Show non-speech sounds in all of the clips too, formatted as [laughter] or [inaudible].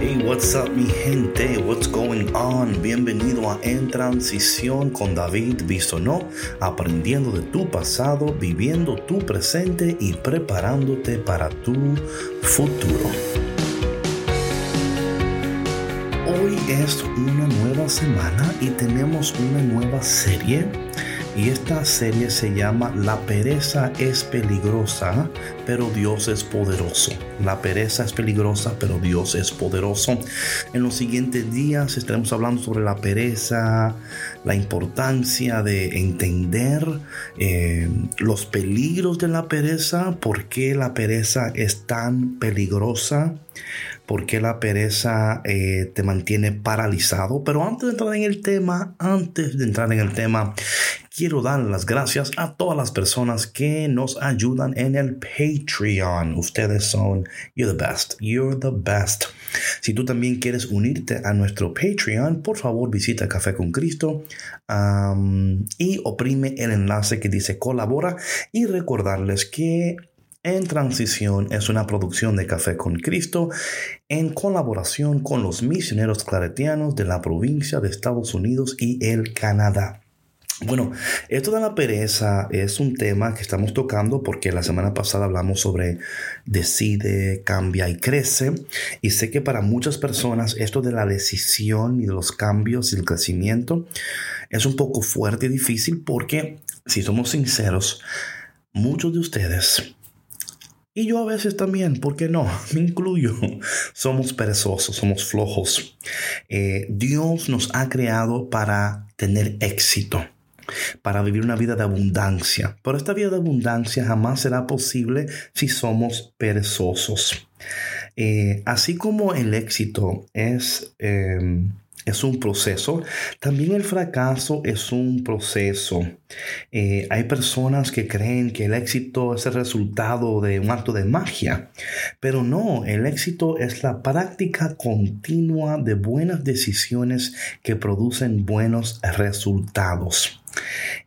Hey, what's up mi gente? What's going on? Bienvenido a En Transición con David Bisonó, aprendiendo de tu pasado, viviendo tu presente y preparándote para tu futuro. Hoy es una nueva semana y tenemos una nueva serie y esta serie se llama La pereza es peligrosa, pero Dios es poderoso. La pereza es peligrosa, pero Dios es poderoso. En los siguientes días estaremos hablando sobre la pereza, la importancia de entender eh, los peligros de la pereza, por qué la pereza es tan peligrosa por qué la pereza eh, te mantiene paralizado. Pero antes de entrar en el tema, antes de entrar en el tema, quiero dar las gracias a todas las personas que nos ayudan en el Patreon. Ustedes son, you're the best, you're the best. Si tú también quieres unirte a nuestro Patreon, por favor visita Café con Cristo y oprime el enlace que dice colabora y recordarles que en Transición es una producción de Café con Cristo en colaboración con los misioneros claretianos de la provincia de Estados Unidos y el Canadá. Bueno, esto de la pereza es un tema que estamos tocando porque la semana pasada hablamos sobre decide, cambia y crece. Y sé que para muchas personas esto de la decisión y de los cambios y el crecimiento es un poco fuerte y difícil porque, si somos sinceros, muchos de ustedes y yo a veces también, ¿por qué no? [laughs] Me incluyo. Somos perezosos, somos flojos. Eh, Dios nos ha creado para tener éxito, para vivir una vida de abundancia. Pero esta vida de abundancia jamás será posible si somos perezosos. Eh, así como el éxito es... Em, es un proceso. También el fracaso es un proceso. Eh, hay personas que creen que el éxito es el resultado de un acto de magia, pero no, el éxito es la práctica continua de buenas decisiones que producen buenos resultados.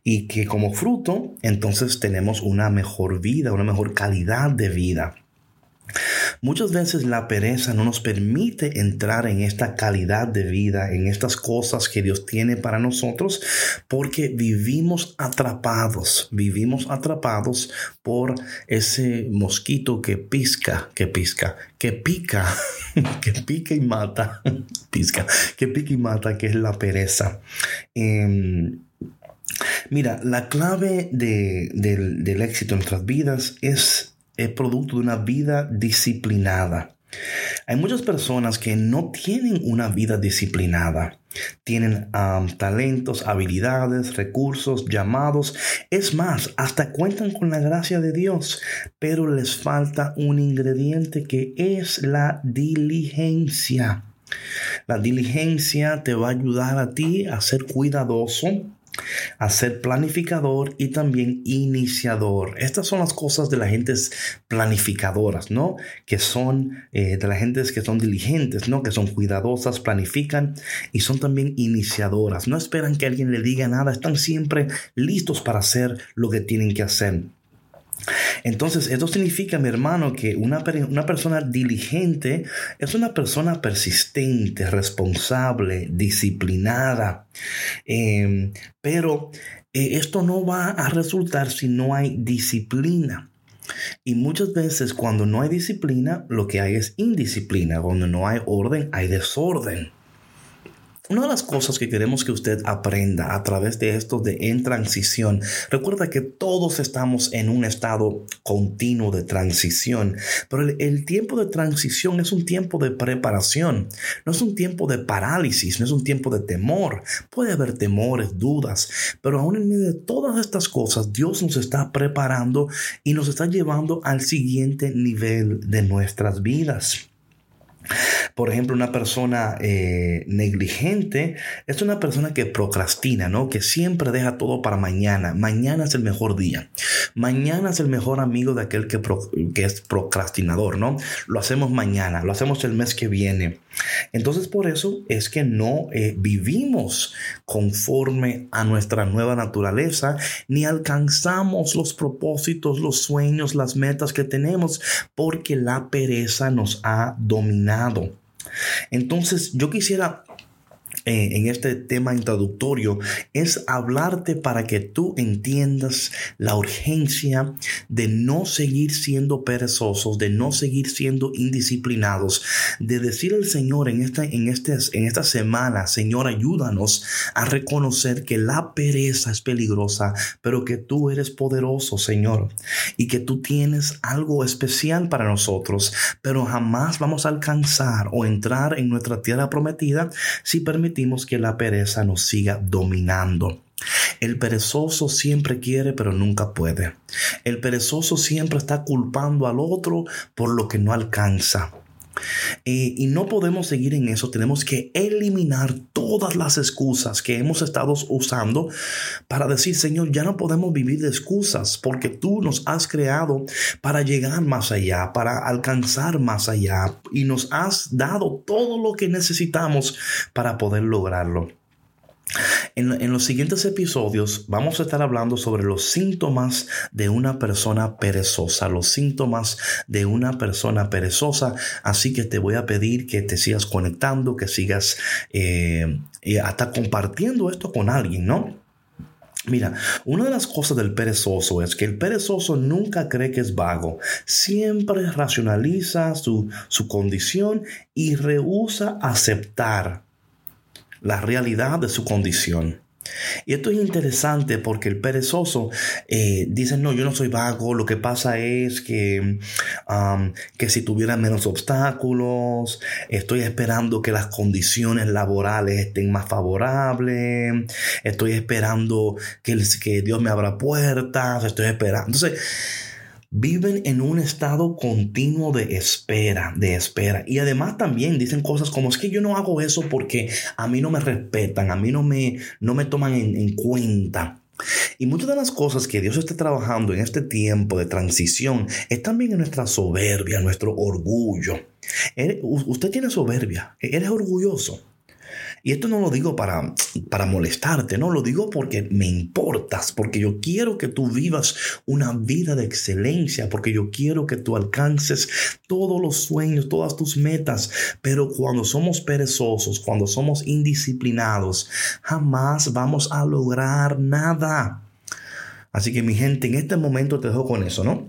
Y que como fruto, entonces tenemos una mejor vida, una mejor calidad de vida. Muchas veces la pereza no nos permite entrar en esta calidad de vida, en estas cosas que Dios tiene para nosotros, porque vivimos atrapados, vivimos atrapados por ese mosquito que pisca, que pisca, que pica, [laughs] que pica y mata, [laughs] pisca, que pica y mata, que es la pereza. Em, mira, la clave del éxito en nuestras vidas es es producto de una vida disciplinada. Hay muchas personas que no tienen una vida disciplinada. Tienen talentos, habilidades, recursos, llamados. Es más, hasta cuentan con la gracia de Dios, pero les falta un ingrediente que es la diligencia. La diligencia te va a ayudar a ti a ser cuidadoso, a ser planificador y también iniciador. Estas son las cosas de las gentes planificadoras, ¿no? Que son eh, de las gentes que son diligentes, ¿no? Que son cuidadosas, planifican y son también iniciadoras. No esperan que alguien le diga nada, están siempre listos para hacer lo que tienen que hacer. Entonces, esto significa, mi hermano, que una, una, persona diligente es una persona persistente, responsable, disciplinada. Em, pero eh, esto no va a resultar si no hay disciplina. Y muchas veces cuando no hay disciplina, lo que hay es indisciplina. Cuando no hay orden, hay desorden. Una de las cosas que queremos que usted aprenda a través de esto de en transición, recuerda que todos estamos en un estado continuo de transición, pero el, tiempo de transición es un tiempo de preparación, no es un tiempo de parálisis, no es un tiempo de temor. Puede haber temores, dudas, pero aún en medio de todas estas cosas, Dios nos está preparando y nos está llevando al siguiente nivel de nuestras vidas. Por ejemplo, una persona eh, negligente es una persona que procrastina, ¿no? Que siempre deja todo para mañana. Mañana es el mejor día. Mañana es el mejor amigo de aquel que, es procrastinador, ¿no? Lo hacemos mañana, lo hacemos el mes que viene. Entonces, por eso es que no eh, vivimos conforme a nuestra nueva naturaleza, ni alcanzamos los propósitos, los sueños, las metas que tenemos, porque la pereza nos ha dominado. Entonces yo quisiera eh, en este tema introductorio es hablarte para que tú entiendas la urgencia de no seguir siendo perezosos, de no seguir siendo indisciplinados, de decir al Señor en esta, en, este, en esta semana, Señor, ayúdanos a reconocer que la pereza es peligrosa, pero que tú eres poderoso, Señor, y que tú tienes algo especial para nosotros, pero jamás vamos a alcanzar o entrar en nuestra tierra prometida si permitimos que la pereza nos siga dominando. El perezoso siempre quiere pero nunca puede. El perezoso siempre está culpando al otro por lo que no alcanza. Eh, y no podemos seguir en eso, tenemos que eliminar todas las excusas que hemos estado usando para decir, Señor, ya no podemos vivir de excusas porque tú nos has creado para llegar más allá, para alcanzar más allá y nos has dado todo lo que necesitamos para poder lograrlo. En, los siguientes episodios vamos a estar hablando sobre los síntomas de una persona perezosa, los síntomas de una persona perezosa. Así que te voy a pedir que te sigas conectando, que sigas eh, hasta compartiendo esto con alguien, ¿no? Mira, una de las cosas del perezoso es que el perezoso nunca cree que es vago, siempre racionaliza su, su condición y rehúsa aceptar la realidad de su condición. Y esto es interesante porque el perezoso eh, dice, no, yo no soy vago, lo que pasa es que, que si tuviera menos obstáculos, estoy esperando que las condiciones laborales estén más favorables, estoy esperando que, que Dios me abra puertas, estoy esperando. Entonces, viven en un estado continuo de espera, de espera. Y además también dicen cosas como es que yo no hago eso porque a mí no me respetan, a mí no me, no me toman en, en cuenta. Y muchas de las cosas que Dios está trabajando en este tiempo de transición es también en nuestra soberbia, nuestro orgullo. Usted tiene soberbia, eres orgulloso. Y esto no lo digo para, para molestarte, no, lo digo porque me importas, porque yo quiero que tú vivas una vida de excelencia, porque yo quiero que tú alcances todos los sueños, todas tus metas. Pero cuando somos perezosos, cuando somos indisciplinados, jamás vamos a lograr nada. Así que mi gente, en este momento te dejo con eso, ¿no?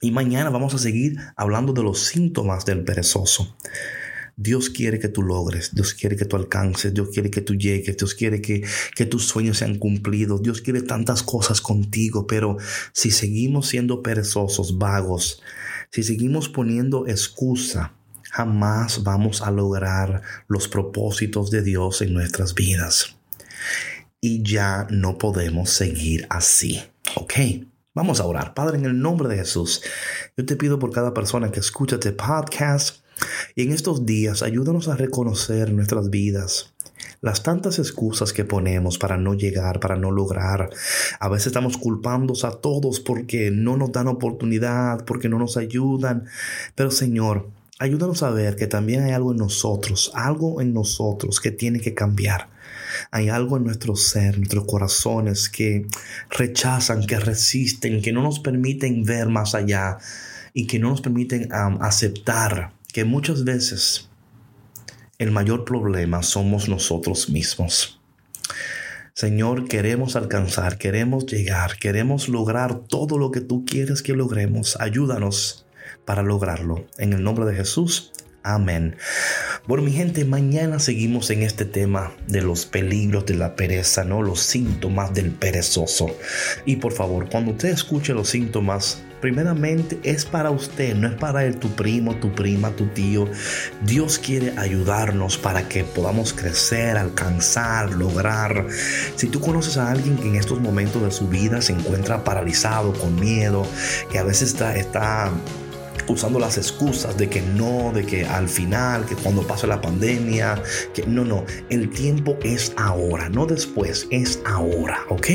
Y mañana vamos a seguir hablando de los síntomas del perezoso. Dios quiere que tú logres, Dios quiere que tú alcances, Dios quiere que tú llegues, Dios quiere que, que tus sueños sean cumplidos, Dios quiere tantas cosas contigo, pero si seguimos siendo perezosos, vagos, si seguimos poniendo excusa, jamás vamos a lograr los propósitos de Dios en nuestras vidas. Y ya no podemos seguir así. ¿Ok? Vamos a orar. Padre, en el nombre de Jesús, yo te pido por cada persona que escucha este podcast y en estos días ayúdanos a reconocer nuestras vidas, las tantas excusas que ponemos para no llegar, para no lograr. A veces estamos culpando a todos porque no nos dan oportunidad, porque no nos ayudan. Pero Señor, ayúdanos a ver que también hay algo en nosotros, algo en nosotros que tiene que cambiar. Hay algo en nuestro ser, nuestros corazones que rechazan, que resisten, que no nos permiten ver más allá y que no nos permiten aceptar que muchas veces el mayor problema somos nosotros mismos. Señor, queremos alcanzar, queremos llegar, queremos lograr todo lo que tú quieres que logremos. Ayúdanos para lograrlo. En el nombre de Jesús. Amén. Bueno, mi gente, mañana seguimos en este tema de los peligros de la pereza, ¿no? Los síntomas del perezoso. Y por favor, cuando usted escuche los síntomas, primeramente es para usted, no es para tu primo, tu prima, tu tío. Dios quiere ayudarnos para que podamos crecer, alcanzar, lograr. Si tú conoces a alguien que en estos momentos de su vida se encuentra paralizado, con miedo, que a veces está, está usando las excusas de que no, de que al final, que cuando pase la pandemia, que no, no, el tiempo es ahora, no después, es ahora, ¿ok?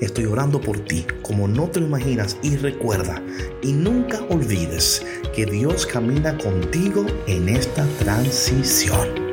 Estoy orando por ti, como no te lo imaginas, y recuerda, y nunca olvides que Dios camina contigo en esta transición.